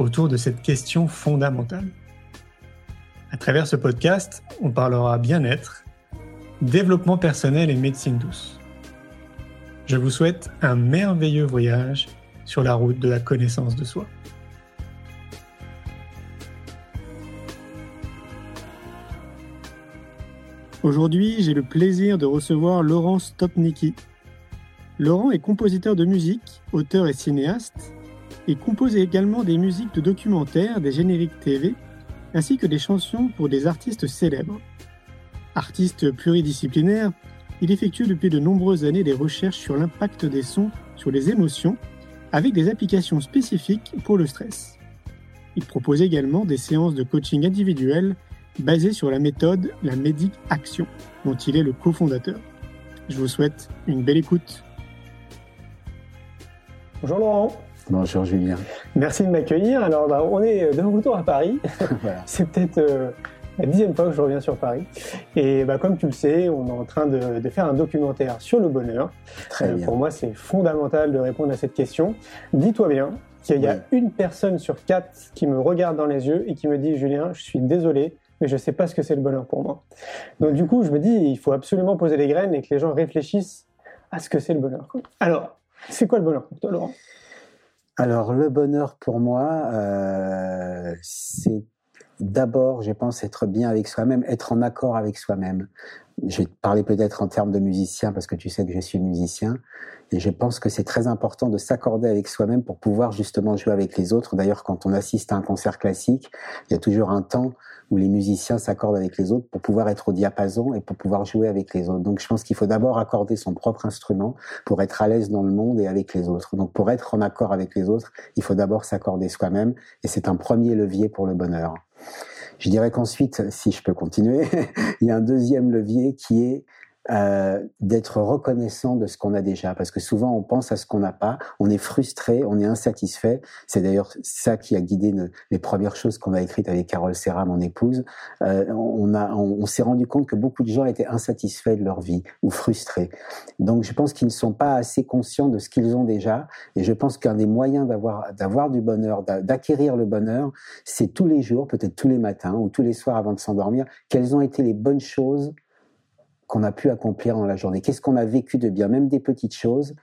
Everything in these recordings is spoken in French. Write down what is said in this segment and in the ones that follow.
autour de cette question fondamentale. À travers ce podcast, on parlera bien-être, développement personnel et médecine douce. Je vous souhaite un merveilleux voyage sur la route de la connaissance de soi. Aujourd'hui, j'ai le plaisir de recevoir Laurent Stopnicki. Laurent est compositeur de musique, auteur et cinéaste, et compose également des musiques de documentaires, des génériques TV, ainsi que des chansons pour des artistes célèbres. Artiste pluridisciplinaire, il effectue depuis de nombreuses années des recherches sur l'impact des sons sur les émotions, avec des applications spécifiques pour le stress. Il propose également des séances de coaching individuel basées sur la méthode la Médic Action, dont il est le cofondateur. Je vous souhaite une belle écoute. Bonjour Laurent. Bonjour Julien. Merci de m'accueillir. Alors, bah, on est de retour à Paris. C'est peut-être euh, la dixième fois que je reviens sur Paris. Et bah, comme tu le sais, on est en train de, faire un documentaire sur le bonheur. Très euh, Pour moi, c'est fondamental de répondre à cette question. Dis-toi bien qu'il y a une personne sur quatre qui me regarde dans les yeux et qui me dit Julien, je suis désolé, mais je ne sais pas ce que c'est le bonheur pour moi. Donc du coup, je me dis, il faut absolument poser les graines et que les gens réfléchissent à ce que c'est le bonheur. Alors, c'est quoi le bonheur pour toi, Laurent? Alors, le bonheur pour moi, euh, c'est d'abord, je pense, être bien avec soi-même, être en accord avec soi-même. Je vais parler peut-être en termes de musicien parce que tu sais que je suis musicien. Et je pense que c'est très important de s'accorder avec soi-même pour pouvoir justement jouer avec les autres. D'ailleurs, quand on assiste à un concert classique, il y a toujours un temps où les musiciens s'accordent avec les autres pour pouvoir être au diapason et pour pouvoir jouer avec les autres. Donc je pense qu'il faut d'abord accorder son propre instrument pour être à l'aise dans le monde et avec les autres. Donc pour être en accord avec les autres, il faut d'abord s'accorder soi-même et c'est un premier levier pour le bonheur. Je dirais qu'ensuite, si je peux continuer, il y a un deuxième levier qui est euh, d'être reconnaissant de ce qu'on a déjà, parce que souvent on pense à ce qu'on n'a pas, on est frustré, on est insatisfait. C'est d'ailleurs ça qui a guidé les premières choses qu'on a écrites avec Carole Serra, mon épouse. Euh, on s'est rendu compte que beaucoup de gens étaient insatisfaits de leur vie ou frustrés. Donc je pense qu'ils ne sont pas assez conscients de ce qu'ils ont déjà, et je pense qu'un des moyens d'avoir du bonheur, d'acquérir le bonheur, c'est tous les jours, peut-être tous les matins ou tous les soirs avant de s'endormir, quelles ont été les bonnes choses qu'on a pu accomplir dans la journée, qu'est-ce qu'on a vécu de bien, même des petites choses,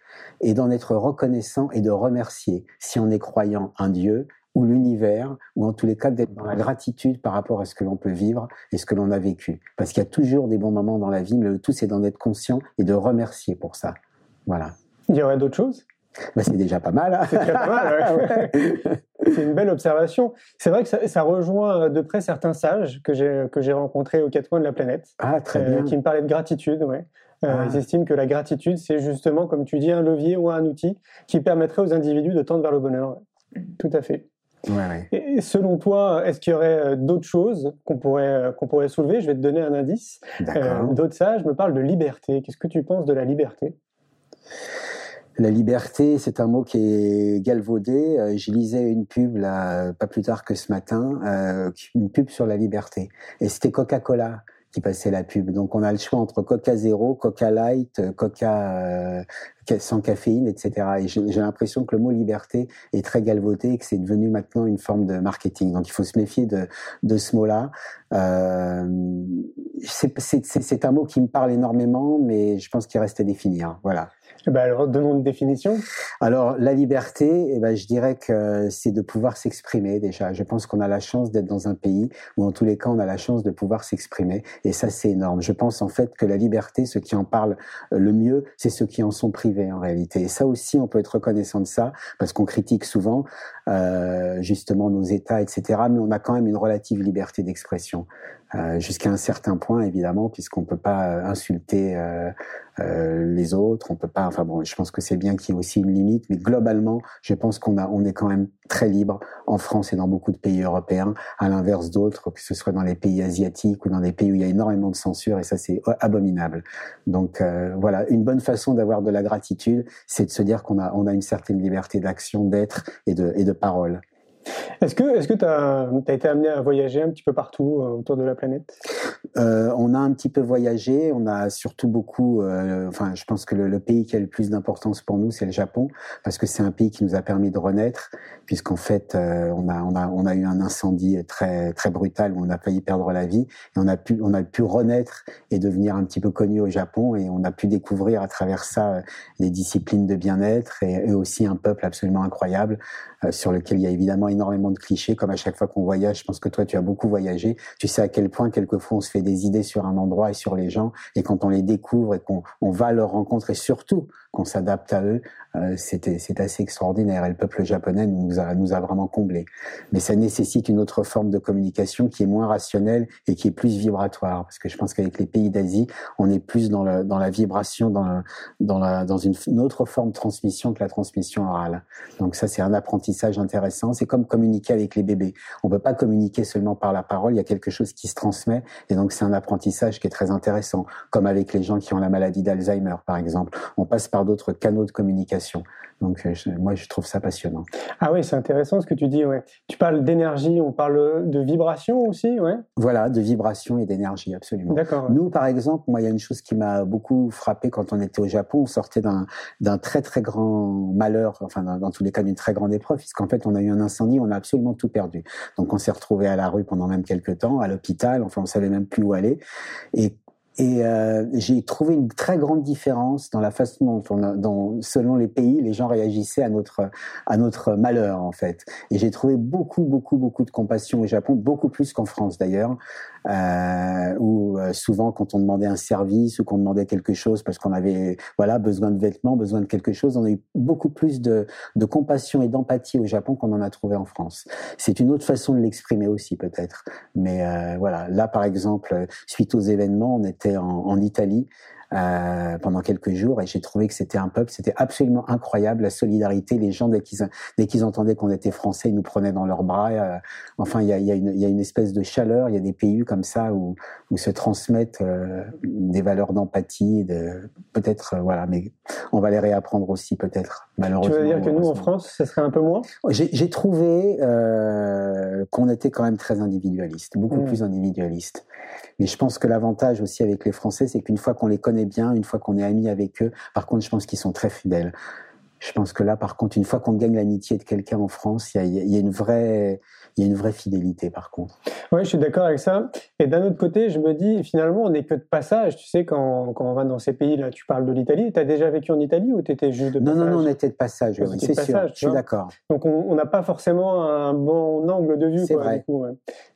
et d'en être reconnaissant et de remercier, si on est croyant, un Dieu ou l'univers, ou en tous les cas d'être dans la gratitude par rapport à ce que l'on peut vivre et ce que l'on a vécu. Parce qu'il y a toujours des bons moments dans la vie, mais le tout c'est d'en être conscient et de remercier pour ça. Voilà. Il y aurait d'autres choses? Bah, c'est déjà pas mal. Hein. c'est déjà pas mal. c'est une belle observation. C'est vrai que ça, rejoint de près certains sages que j'ai que j'ai rencontrés aux quatre coins de la planète. Ah, très euh, bien. Qui me parlaient de gratitude. Ouais. Euh, ah. Ils estiment que la gratitude, c'est justement, comme tu dis, un levier ou un outil qui permettrait aux individus de tendre vers le bonheur. Tout à fait. Ouais, Et selon toi, est-ce qu'il y aurait euh, d'autres choses qu'on pourrait, qu'on pourrait soulever? Je vais te donner un indice. d'autres sages me parlent de liberté. Qu'est-ce que tu penses de la liberté? La liberté, c'est un mot qui est galvaudé. Euh, je lisais une pub là, pas plus tard que ce matin, euh, une pub sur la liberté. Et c'était Coca-Cola qui passait la pub. Donc on a le choix entre Coca Zéro, Coca Light, Coca euh, sans caféine, etc. Et j'ai l'impression que le mot liberté est très galvaudé et que c'est devenu maintenant une forme de marketing. Donc il faut se méfier de, de ce mot-là. Euh, c'est un mot qui me parle énormément, mais je pense qu'il reste à définir. Voilà. Eh ben alors, donnons une définition. Alors, la liberté, eh ben, je dirais que c'est de pouvoir s'exprimer déjà. Je pense qu'on a la chance d'être dans un pays où, en tous les cas, on a la chance de pouvoir s'exprimer. Et ça, c'est énorme. Je pense en fait que la liberté, ceux qui en parlent le mieux, c'est ceux qui en sont privés en réalité. Et ça aussi, on peut être reconnaissant de ça, parce qu'on critique souvent euh, justement nos États, etc. Mais on a quand même une relative liberté d'expression. Euh, jusqu'à un certain point, évidemment, puisqu'on peut pas insulter euh, les autres. On peut pas. Enfin bon, je pense que c'est bien qu'il y ait aussi une limite, mais globalement, je pense qu'on a, on est quand même très libre en France et dans beaucoup de pays européens, à l'inverse d'autres, que ce soit dans les pays asiatiques ou dans des pays où il y a énormément de censure, et ça c'est abominable. Donc euh, voilà, une bonne façon d'avoir de la gratitude, c'est de se dire qu'on a, on a une certaine liberté d'action, d'être et de, et de parole. Est-ce que que tu as, été amené à voyager un petit peu partout euh, autour de la planète? Euh, On a un petit peu voyagé, on a surtout beaucoup, euh, enfin je pense que le, pays qui a le plus d'importance pour nous c'est le Japon, parce que c'est un pays qui nous a permis de renaître, puisqu'en fait on, a, on, a, on a eu un incendie très, très brutal où on a failli perdre la vie, et on a, pu, on a pu renaître et devenir un petit peu connu au Japon, et on a pu découvrir à travers ça les disciplines de bien-être et, et aussi un peuple absolument incroyable sur lequel il y a évidemment énormément de clichés, comme à chaque fois qu'on voyage. Je pense que toi, tu as beaucoup voyagé. Tu sais à quel point, quelquefois, on se fait des idées sur un endroit et sur les gens. Et quand on les découvre et qu'on on va à leur rencontre et surtout qu'on s'adapte à eux, euh, c'est assez extraordinaire. Et le peuple japonais nous a, nous a vraiment comblés. Mais ça nécessite une autre forme de communication qui est moins rationnelle et qui est plus vibratoire. Parce que je pense qu'avec les pays d'Asie, on est plus dans, le, dans la vibration, dans, dans, la, dans une, autre forme de transmission que la transmission orale. Donc ça, c'est un apprentissage intéressant. C'est comme communiquer avec les bébés. On peut pas communiquer seulement par la parole. Il y a quelque chose qui se transmet. Et donc, c'est un apprentissage qui est très intéressant. Comme avec les gens qui ont la maladie d'Alzheimer, par exemple. On passe par d'autres canaux de communication. Donc, euh, moi, je trouve ça passionnant. Ah oui, c'est intéressant ce que tu dis. Ouais. Tu parles d'énergie, on parle de vibration aussi, ouais. Voilà, de vibration et d'énergie, absolument. D'accord. Nous, par exemple, moi, il y a une chose qui m'a beaucoup frappé quand on était au Japon. On sortait d'un très très grand malheur, enfin dans, dans tous les cas d'une très grande épreuve, puisqu'en fait, on a eu un incendie, on a absolument tout perdu. Donc, on s'est retrouvé à la rue pendant même quelques temps, à l'hôpital. Enfin, on savait même plus où aller. Et et euh, j'ai trouvé une très grande différence dans la façon dont, on dont, selon les pays, les gens réagissaient à notre à notre malheur en fait. Et j'ai trouvé beaucoup, beaucoup, beaucoup de compassion au Japon, beaucoup plus qu'en France d'ailleurs, euh, où euh, souvent quand on demandait un service ou qu'on demandait quelque chose parce qu'on avait voilà besoin de vêtements, besoin de quelque chose, on a eu beaucoup plus de, de compassion et d'empathie au Japon qu'on en a trouvé en France. C'est une autre façon de l'exprimer aussi peut-être. Mais euh, voilà, là par exemple, suite aux événements, on était en, Italie euh, pendant quelques jours et j'ai trouvé que c'était un peuple, c'était absolument incroyable la solidarité. Les gens dès qu'ils dès qu'ils entendaient qu'on était français, ils nous prenaient dans leurs bras. Euh, enfin, il y a, y, a une, y a une espèce de chaleur. Il y a des pays comme ça où, où se transmettent euh, des valeurs d'empathie, de peut-être voilà, mais on va les réapprendre aussi peut-être. Malheureusement. Tu veux dire que nous en France, ce serait un peu moins? J'ai trouvé qu'on était quand même très individualiste, beaucoup mmh. plus individualiste. Mais je pense que l'avantage aussi avec les Français, c'est qu'une fois qu'on les connaît bien, une fois qu'on est ami avec eux, par contre, je pense qu'ils sont très fidèles. Je pense que là, par contre, une fois qu'on gagne l'amitié de quelqu'un en France, il y a, y a, une vraie, il y a une vraie fidélité, par contre. Oui, je suis d'accord avec ça. Et d'un autre côté, je me dis, finalement, on n'est que de passage. Tu sais, quand, quand on va dans ces pays-là, tu parles de l'Italie. Tu as déjà vécu en Italie ou tu étais juste de passage Non, non, non, on était de passage. Oui, c'est sûr. Je suis d'accord. Donc, on n'a pas forcément un bon angle de vue. C'est vrai. Du coup,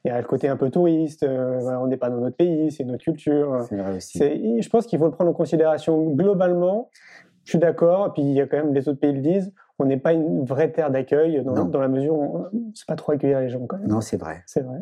Il y a le côté un peu touriste. Euh, voilà, on n'est pas dans notre pays, c'est notre culture. C'est vrai aussi. Je pense qu'il faut le prendre en considération globalement je suis d'accord. Puis il y a quand même les autres pays le disent on n'est pas une vraie terre d'accueil dans, dans, la mesure où on ne sait pas trop accueillir les gens quand même. Non, c'est vrai. C'est vrai.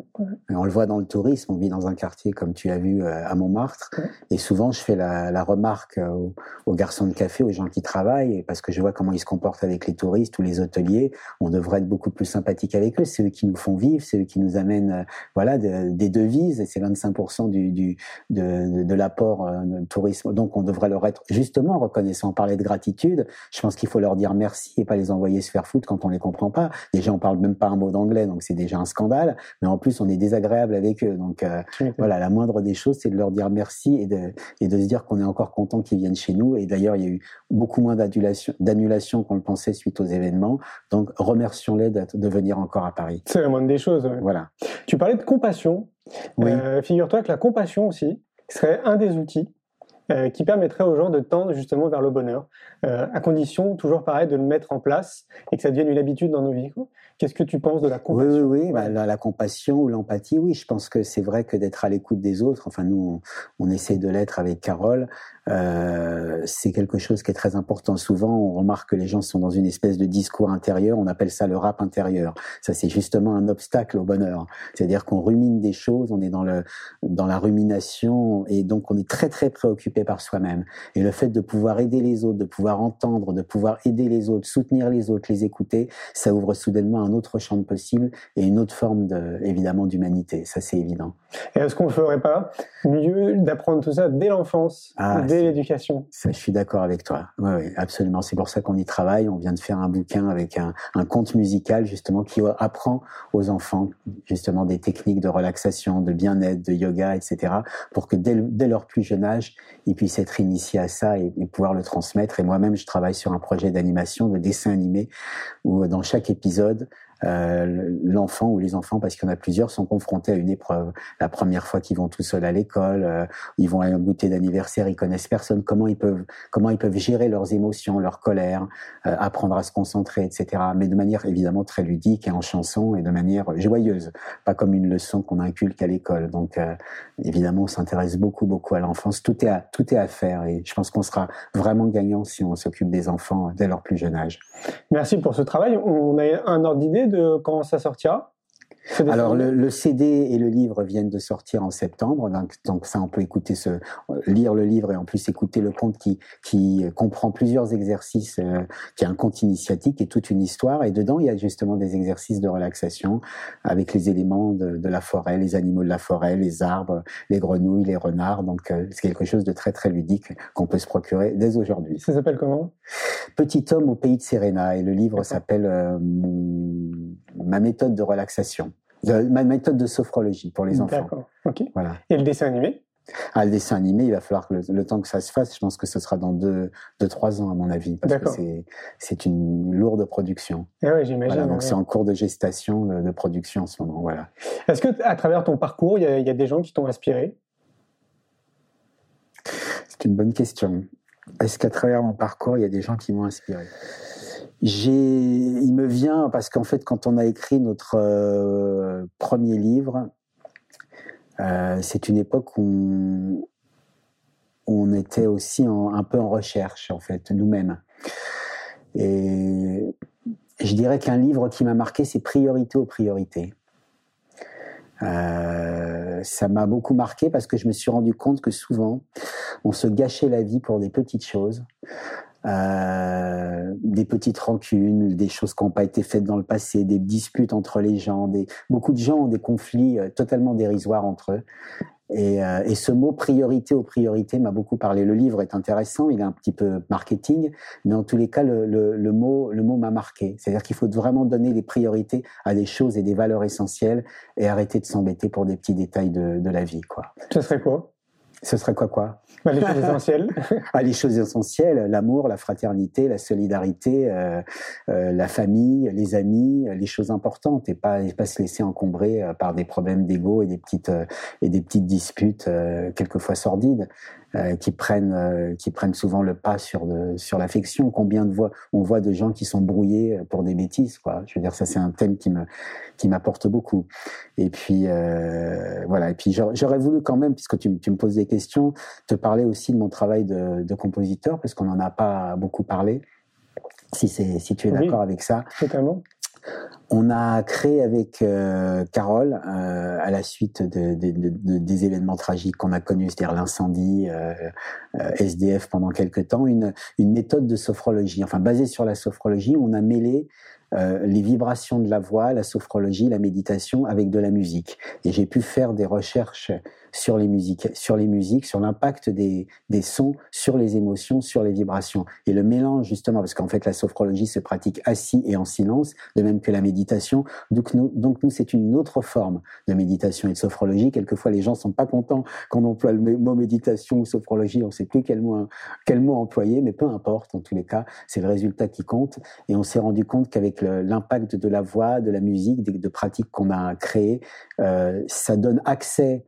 On le voit dans le tourisme. On vit dans un quartier comme tu as vu euh, à Montmartre, et souvent je fais la, la remarque aux, aux, garçons de café, aux gens qui travaillent, parce que je vois comment ils se comportent avec les touristes ou les hôteliers. On devrait être beaucoup plus sympathique avec eux. C'est eux qui nous font vivre, c'est eux qui nous amènent, euh, voilà, des devises, et c'est 25% du, du de, de, de l'apport euh, tourisme. Donc on devrait leur être justement reconnaissant. On parlait de gratitude. Je pense qu'il faut leur dire merci et pas les envoyer se faire foutre quand on les comprend pas. Déjà, on parle même pas un mot d'anglais, donc c'est déjà un scandale. Mais en plus, on est désagréable avec eux. Donc euh, voilà, la moindre des choses, c'est de leur dire merci et de, et de se dire qu'on est encore content qu'ils viennent chez nous. Et d'ailleurs, il y a eu beaucoup moins d'annulations qu'on le pensait suite aux événements. Donc remercions-les de, de, venir encore à Paris. C'est la moindre des choses. Voilà. Tu parlais de compassion. Oui. Euh, Figure-toi que la compassion aussi serait un des outils euh, qui permettrait aux gens de tendre justement vers le bonheur, euh, à condition, toujours pareil, de le mettre en place et que ça devienne une habitude dans nos vies. Qu'est-ce que tu penses de la compassion Oui, oui, oui. Bah, la, la, compassion ou l'empathie, oui, je pense que c'est vrai que d'être à l'écoute des autres, enfin nous, on, on essaie de l'être avec Carole, euh, c'est quelque chose qui est très important. Souvent, on remarque que les gens sont dans une espèce de discours intérieur. On appelle ça le rap intérieur. Ça, c'est justement un obstacle au bonheur. C'est-à-dire qu'on rumine des choses, on est dans le dans la rumination et donc on est très très préoccupé par soi-même. Et le fait de pouvoir aider les autres, de pouvoir entendre, de pouvoir aider les autres, soutenir les autres, les écouter, ça ouvre soudainement un autre champ de possible et une autre forme de, évidemment d'humanité. Ça, c'est évident. Et est-ce qu'on ne ferait pas? Mieux d'apprendre tout ça dès l'enfance, Ah, dès c'est- l'éducation Ça, je suis d'accord avec toi. Oui, absolument. C'est pour ça qu'on y travaille. On vient de faire un bouquin avec un, un conte musical justement qui apprend aux enfants justement des techniques de relaxation, de bien-être, de yoga, etc. pour que dès, le- dès leur plus jeune âge, ils puissent être initiés à ça et, et pouvoir le transmettre. Et moi-même, je travaille sur un projet d'animation, de dessin animé, où dans chaque épisode, euh, l'enfant ou les enfants, parce qu'il y en a plusieurs, sont confrontés à une épreuve. La première fois qu'ils vont tout seuls à l'école, euh, ils vont à un goûter d'anniversaire, ils connaissent personne. Comment ils peuvent, comment ils peuvent gérer leurs émotions, leur colère, euh, apprendre à se concentrer, etc. Mais de manière évidemment très ludique et en chanson et de manière joyeuse, pas comme une leçon qu'on inculque à l'école. Donc évidemment, on s'intéresse beaucoup, beaucoup à l'enfance. Tout est à, tout est à faire et je pense qu'on sera vraiment gagnant si on s'occupe des enfants dès leur plus jeune âge. Merci pour ce travail. On a un ordre d'idée de quand ça sortira? Alors le, le CD et le livre viennent de sortir en septembre, donc, donc ça on peut écouter ce, lire le livre et en plus écouter le conte qui, qui comprend plusieurs exercices, euh, qui est un conte initiatique et toute une histoire. Et dedans il y a justement des exercices de relaxation avec les éléments de, de la forêt, les animaux de la forêt, les arbres, les grenouilles, les renards. Donc euh, c'est quelque chose de très très ludique qu'on peut se procurer dès aujourd'hui. Ça s'appelle comment? Petit homme au pays de Serena et le livre s'appelle euh, ma méthode de relaxation, de- ma méthode de sophrologie pour les enfants. D'accord. Ok. Voilà. Et le dessin animé? Ah, le dessin animé, il va falloir que le, le temps que ça se fasse, je pense que ce sera dans deux, deux trois ans à mon avis, parce que c'est c'est une lourde production. Eh ouais, j'imagine. Voilà, donc ouais. c'est en cours de gestation de, de production en ce moment. Voilà. Est-ce que à travers ton parcours, il y, a- il y a des gens qui t'ont inspiré? C'est une bonne question. Est-ce qu'à travers mon parcours, il y a des gens qui m'ont inspiré? J'ai, il me vient parce qu'en fait, quand on a écrit notre euh, premier livre, euh, c'est une époque où on, était aussi un peu en recherche, en fait, nous-mêmes. Et je dirais qu'un livre qui m'a marqué, c'est Priorité aux priorités. Euh, ça m'a beaucoup marqué parce que je me suis rendu compte que souvent, on se gâchait la vie pour des petites choses, euh, des petites rancunes, des choses qui n'ont pas été faites dans le passé, des disputes entre les gens. Des... Beaucoup de gens ont des conflits euh, totalement dérisoires entre eux. Et, euh, et ce mot priorité aux priorités m'a beaucoup parlé. Le livre est intéressant, il est un petit peu marketing, mais en tous les cas, le, le, le mot, le mot m'a marqué. C'est-à-dire qu'il faut vraiment donner des priorités à des choses et des valeurs essentielles et arrêter de s'embêter pour des petits détails de, de la vie, quoi. Ce serait quoi? Ce serait quoi, quoi? Bah, Les choses essentielles. ah, les choses essentielles, l'amour, la fraternité, la solidarité, euh, euh, la famille, les amis, les choses importantes et pas, et pas se laisser encombrer euh, par des problèmes d'ego et des petites euh, et des petites disputes euh, quelquefois sordides euh, qui prennent euh, qui prennent souvent le pas sur de, sur l'affection. Combien de fois on voit de gens qui sont brouillés pour des bêtises quoi. Je veux dire ça c'est un thème qui me qui m'apporte beaucoup. Et puis euh, voilà et puis j'aurais voulu quand même puisque tu, tu me poses des questions te parler aussi de mon travail de, de compositeur, parce qu'on n'en a pas beaucoup parlé, si, c'est, si tu es Oui. d'accord avec ça. Totalement. On a créé avec euh, Carole, euh, à la suite de, de- de- de- des événements tragiques qu'on a connus, c'est-à-dire l'incendie, euh, SDF pendant quelques temps, une, méthode de sophrologie, enfin basée sur la sophrologie, on a mêlé euh, les vibrations de la voix, la sophrologie, la méditation avec de la musique. Et j'ai pu faire des recherches sur les musiques, sur les musiques, sur l'impact des, des sons sur les émotions, sur les vibrations. Et le mélange justement, parce qu'en fait la sophrologie se pratique assis et en silence, de même que la méditation. Donc nous, donc nous c'est une autre forme de méditation et de sophrologie. Quelquefois les gens sont pas contents qu'on emploie le mot méditation ou sophrologie, on sait plus quel mot quel mot employer, mais peu importe. En tous les cas, c'est le résultat qui compte. Et on s'est rendu compte qu'avec l'impact de la voix, de la musique, des, de pratiques qu'on a créées, euh, ça donne accès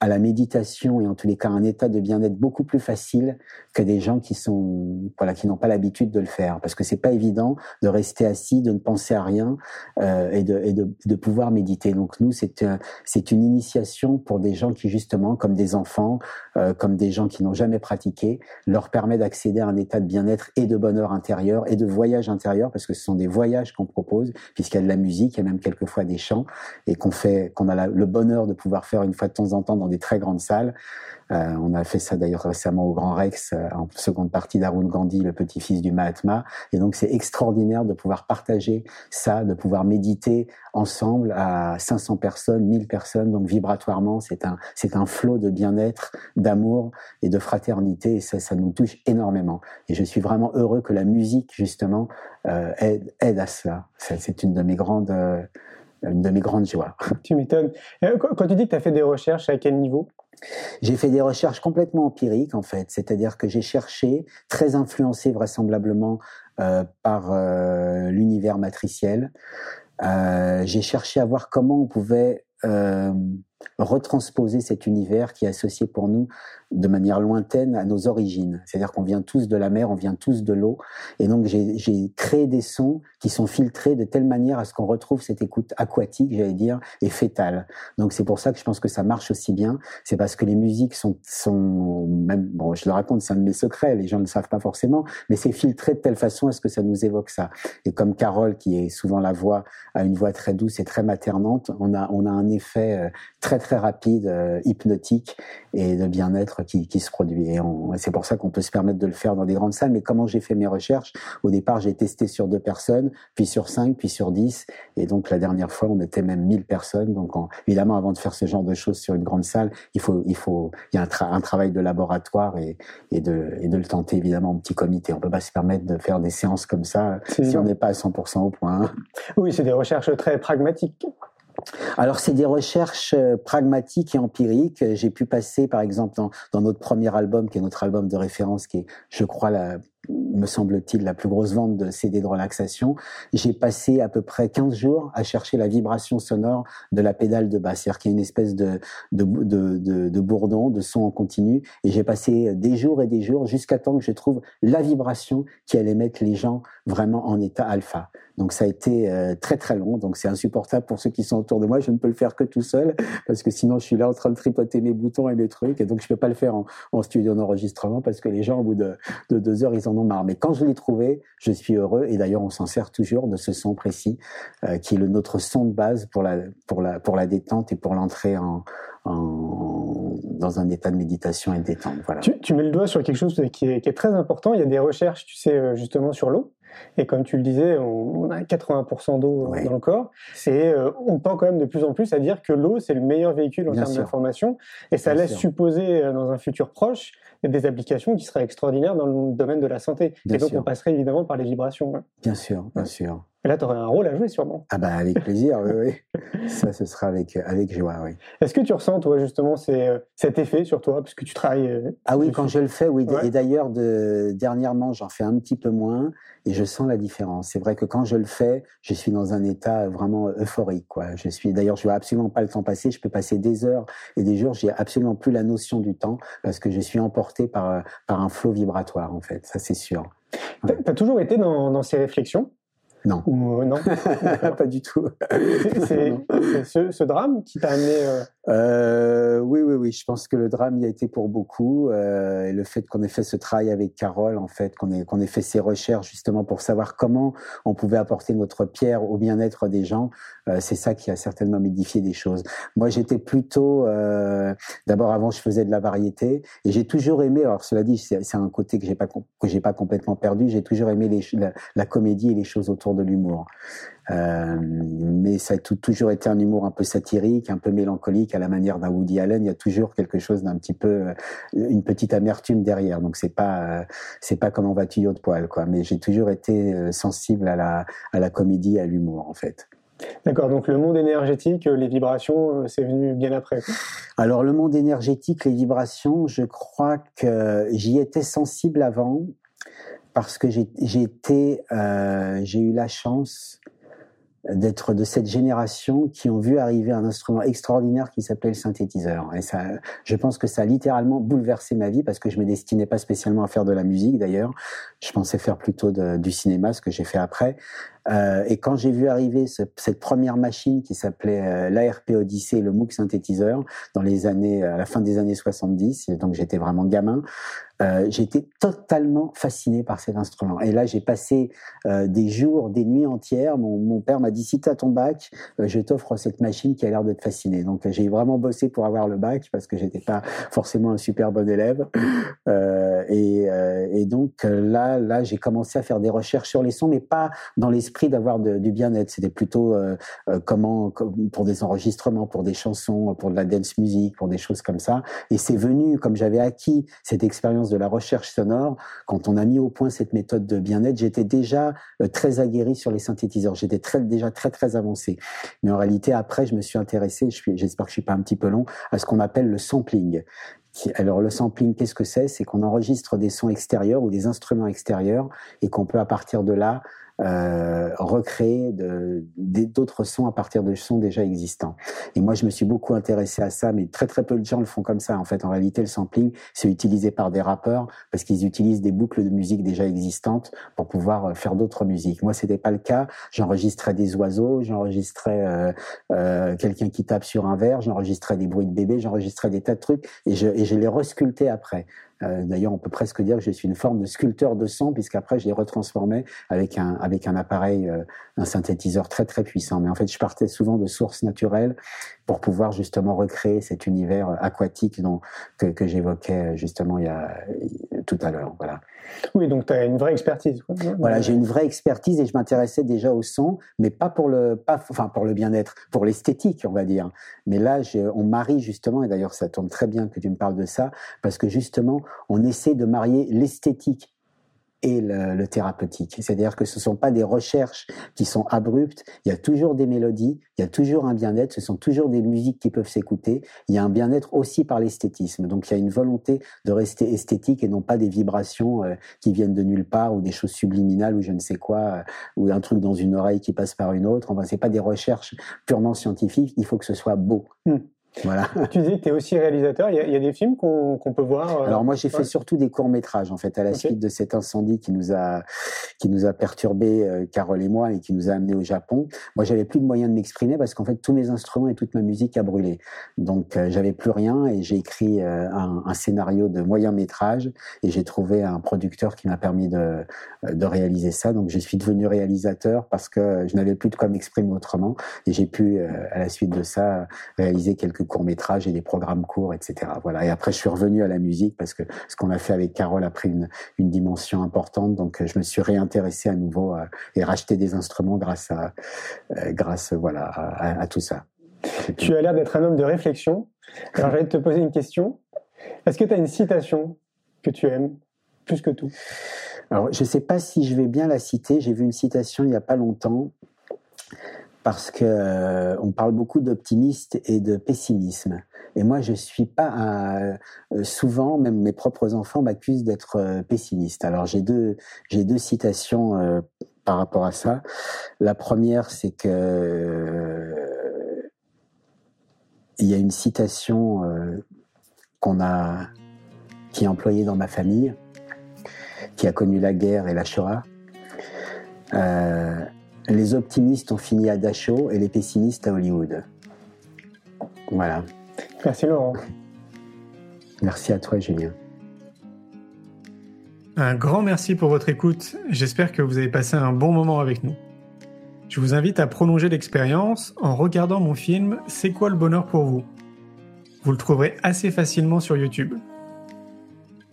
à la méditation et en tous les cas un état de bien-être beaucoup plus facile que des gens qui sont voilà qui n'ont pas l'habitude de le faire. Parce que c'est pas évident de rester assis de ne penser à rien euh, et, de, et de, de, pouvoir méditer. Donc nous c'est c'est une initiation pour des gens qui justement comme des enfants euh, comme des gens qui n'ont jamais pratiqué leur permet d'accéder à un état de bien-être et de bonheur intérieur et de voyage intérieur parce que ce sont des voyages qu'on propose puisqu'il y a de la musique il y a même quelquefois des chants et qu'on fait qu'on a le bonheur de pouvoir faire une fois de temps en temps des très grandes salles. Euh, on a fait ça d'ailleurs récemment au Grand Rex, euh, en seconde partie d'Arun Gandhi, le petit-fils du Mahatma. Et donc c'est extraordinaire de pouvoir partager ça, de pouvoir méditer ensemble à 500 personnes, 1000 personnes. Donc vibratoirement, c'est un c'est un flot de bien-être, d'amour et de fraternité. Et ça, ça nous touche énormément. Et je suis vraiment heureux que la musique justement euh, aide, à cela. C'est une de mes grandes une de mes grandes joies. Tu m'étonnes. Quand tu dis que tu as fait des recherches, à quel niveau? J'ai fait des recherches complètement empiriques en fait, c'est-à-dire que j'ai cherché, très influencé vraisemblablement euh, par euh, l'univers matriciel, euh, j'ai cherché à voir comment on pouvait euh, retransposer cet univers qui est associé pour nous de manière lointaine à nos origines. C'est-à-dire qu'on vient tous de la mer, on vient tous de l'eau. Et donc j'ai créé des sons qui sont filtrés de telle manière à ce qu'on retrouve cette écoute aquatique, j'allais dire, et fétale. Donc c'est pour ça que je pense que ça marche aussi bien. C'est parce que les musiques sont, sont même, bon, je le raconte, c'est un de mes secrets, les gens ne le savent pas forcément, mais c'est filtré de telle façon à ce que ça nous évoque ça. Et comme Carole, qui est souvent la voix, a une voix très douce et très maternante, on a, on a un effet euh, très très rapide, euh, hypnotique et de bien-être qui, qui, se produit. Et c'est pour ça qu'on peut se permettre de le faire dans des grandes salles. Mais comment j'ai fait mes recherches? Au départ, j'ai testé sur deux personnes, puis sur cinq, puis sur dix. Et donc la dernière fois, on était même mille personnes. Donc évidemment, avant de faire ce genre de choses sur une grande salle, il faut, il faut, il y a un, un travail de laboratoire et, et, de, et de le tenter évidemment en petit comité. On peut pas se permettre de faire des séances comme ça si on n'est pas à 100% au point. Oui, c'est des recherches très pragmatiques. Alors, c'est des recherches euh, pragmatiques et empiriques. J'ai pu passer, par exemple, dans, dans, notre premier album, qui est notre album de référence, qui est, je crois, la, me semble-t-il, la plus grosse vente de CD de relaxation. J'ai passé à peu près 15 jours à chercher la vibration sonore de la pédale de basse, c'est-à-dire qu'il y a une espèce de, de, de, de, bourdon, de son en continu, et j'ai passé des jours et des jours jusqu'à temps que je trouve la vibration qui allait mettre les gens vraiment en état alpha. Donc ça a été euh, très très long, donc c'est insupportable pour ceux qui sont autour de moi. Je ne peux le faire que tout seul parce que sinon je suis là en train de tripoter mes boutons et mes trucs, et donc je peux pas le faire en, studio d'enregistrement parce que les gens au bout de, de deux heures ils en Mais quand je l'ai trouvé, je suis heureux et d'ailleurs on s'en sert toujours de ce son précis euh, qui est le notre son de base pour la détente et pour l'entrée en, dans un état de méditation et de détente. Voilà. Tu, mets le doigt sur quelque chose qui est, qui est, très important. Il y a des recherches, tu sais, euh, justement sur l'eau. Et comme tu le disais, on, a 80% d'eau euh, dans le corps. Et euh, on tend quand même de plus en plus à dire que l'eau, c'est le meilleur véhicule en termes d'information. Et ça Bien laisse sûr. supposer, dans un futur proche, des applications qui seraient extraordinaires dans le domaine de la santé. Bien et donc, sûr. on passerait évidemment par les vibrations. Hein. Bien sûr, bien sûr. Et là, tu aurais un rôle à jouer sûrement. Ah bah avec plaisir, oui, oui. Ça, ce sera avec, avec joie, oui. Est-ce que tu ressens, toi, justement, ces, cet effet sur toi, puisque tu travailles... Euh, ah oui, quand je le fais, oui. Ouais. Et d'ailleurs, de, dernièrement, j'en fais un petit peu moins et je sens la différence. C'est vrai que quand je le fais, je suis dans un état vraiment euphorique, quoi. Je suis, d'ailleurs, je vois absolument pas le temps passer. Je peux passer des heures et des jours. J'ai absolument plus la notion du temps parce que je suis emporté par, par un flot vibratoire, en fait. Ça, c'est sûr. Ouais. Tu as toujours été dans, dans ces réflexions? Non. Ou, euh, non Pas du tout. C'est ce, ce, drame qui t'a amené. Euh... Oui, oui, oui. Je pense que le drame y a été pour beaucoup. Euh, et le fait qu'on ait fait ce travail avec Carole, en fait, qu'on ait, qu'on ait fait ces recherches justement pour savoir comment on pouvait apporter notre pierre au bien-être des gens, euh, c'est ça qui a certainement modifié des choses. Moi, j'étais plutôt. Euh, d'abord, avant, je faisais de la variété et j'ai toujours aimé. Alors, cela dit, c'est un côté que j'ai pas que j'ai pas complètement perdu. J'ai toujours aimé les, la comédie et les choses autour de l'humour. Euh, mais ça a tout, toujours été un humour un peu satirique, un peu mélancolique à la manière d'un Woody Allen. Il y a toujours quelque chose d'un petit peu, une petite amertume derrière. Donc c'est pas, c'est pas comme en tuyau de poil, quoi. Mais j'ai toujours été euh, sensible à la, à la comédie, à l'humour, en fait. D'accord, donc le monde énergétique, les vibrations, euh, c'est venu bien après. Alors le monde énergétique, les vibrations, je crois que j'y étais sensible avant parce que j'ai été, euh, j'ai eu la chance d'être de cette génération qui ont vu arriver un instrument extraordinaire qui s'appelait le synthétiseur. Et ça, je pense que ça a littéralement bouleversé ma vie parce que je me destinais pas spécialement à faire de la musique d'ailleurs. Je pensais faire plutôt du cinéma, ce que j'ai fait après. Euh, et quand j'ai vu arriver ce, cette première machine qui s'appelait euh, l'ARP Odyssey, le MOOC synthétiseur, dans les années, à la fin des années 70, donc j'étais vraiment gamin, euh, j'étais totalement fasciné par cet instrument. Et là, j'ai passé des jours, des nuits entières. Mon, père m'a dit si tu as ton bac, je t'offre cette machine qui a l'air de te fasciner. Donc, j'ai vraiment bossé pour avoir le bac parce que j'étais pas forcément un super bon élève. Et, et, donc là, là, j'ai commencé à faire des recherches sur les sons, mais pas dans l'esprit d'avoir du bien-être. C'était plutôt comment, pour des enregistrements, pour des chansons, pour de la dance music, pour des choses comme ça. Et c'est venu, comme j'avais acquis cette expérience de la recherche sonore, quand on a mis au point cette méthode de bien-être, j'étais déjà euh, très aguerri sur les synthétiseurs. J'étais très, déjà très, très avancé. Mais en réalité, après, je me suis intéressé, j'espère que je suis pas un petit peu long, à ce qu'on appelle le sampling. Alors le sampling, qu'est-ce que c'est? C'est qu'on enregistre des sons extérieurs ou des instruments extérieurs et qu'on peut à partir de là euh, recréer d'autres sons à partir de sons déjà existants. Et moi, je me suis beaucoup intéressé à ça, mais très très peu de gens le font comme ça. En fait, en réalité, le sampling, c'est utilisé par des rappeurs parce qu'ils utilisent des boucles de musique déjà existantes pour pouvoir euh, faire d'autres musiques. Moi, c'était pas le cas. J'enregistrais des oiseaux, j'enregistrais euh, euh, quelqu'un qui tape sur un verre, j'enregistrais des bruits de bébé, j'enregistrais des tas de trucs et je, et je les resculptais après. Euh, D'ailleurs, on peut presque dire que je suis une forme de sculpteur de son, puisqu'après, je les retransformais avec un, avec un appareil, euh, un synthétiseur très très puissant. Mais en fait, je partais souvent de sources naturelles pour pouvoir justement recréer cet univers aquatique dont, que, que j'évoquais justement il y a, tout à l'heure. Voilà. Oui, donc tu as une vraie expertise. Voilà, j'ai une vraie expertise et je m'intéressais déjà au son, mais pas pour le, pas, enfin pour le bien-être, pour l'esthétique, on va dire. Mais là, je, on marie justement, et d'ailleurs ça tombe très bien que tu me parles de ça, parce que justement, on essaie de marier l'esthétique et le, thérapeutique. C'est-à-dire que ce ne sont pas des recherches qui sont abruptes, il y a toujours des mélodies, il y a toujours un bien-être, ce sont toujours des musiques qui peuvent s'écouter, il y a un bien-être aussi par l'esthétisme. Donc il y a une volonté de rester esthétique et non pas des vibrations euh, qui viennent de nulle part ou des choses subliminales ou je ne sais quoi, euh, ou un truc dans une oreille qui passe par une autre. Enfin, c'est pas des recherches purement scientifiques, il faut que ce soit beau. Hmm. Voilà. Tu dis que tu es aussi réalisateur. Il y, a, il y a des films qu'on qu peut voir. Euh... Alors moi, j'ai fait surtout des courts métrages en fait à la okay. suite de cet incendie qui nous a qui nous a perturbé euh, Carole et moi et qui nous a amené au Japon. Moi, j'avais plus de moyens de m'exprimer parce qu'en fait tous mes instruments et toute ma musique a brûlé. Donc euh, j'avais plus rien et j'ai écrit un, un, scénario de moyen métrage et j'ai trouvé un producteur qui m'a permis de de réaliser ça. Donc je suis devenu réalisateur parce que je n'avais plus de quoi m'exprimer autrement et j'ai pu à la suite de ça réaliser quelques courts métrages et des programmes courts, etc. Voilà. Et après, je suis revenu à la musique parce que ce qu'on a fait avec Carole a pris une, une dimension importante. Donc, je me suis réintéressé à nouveau à, et racheté des instruments grâce à, euh, grâce voilà à, à tout ça. Tu as l'air d'être un homme de réflexion. Alors, j'allais te poser une question. Est-ce que tu as une citation que tu aimes plus que tout? Alors, je ne sais pas si je vais bien la citer. J'ai vu une citation il n'y a pas longtemps parce que euh, on parle beaucoup d'optimisme et de pessimisme. Et moi, je suis pas euh, souvent, même mes propres enfants m'accusent d'être euh, pessimiste. Alors j'ai deux j'ai deux citations par rapport à ça. La première, c'est que il y a une citation qu'on a qui est employée dans ma famille, qui a connu la guerre et la Shoah. Les optimistes ont fini à Dachau et les pessimistes à Hollywood. Voilà. Merci Laurent. Merci à toi Julien. Un grand merci pour votre écoute. J'espère que vous avez passé un bon moment avec nous. Je vous invite à prolonger l'expérience en regardant mon film C'est quoi le bonheur pour vous? Vous le trouverez assez facilement sur YouTube.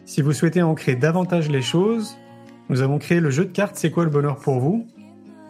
Si vous souhaitez ancrer davantage les choses, nous avons créé le jeu de cartes C'est quoi le bonheur pour vous?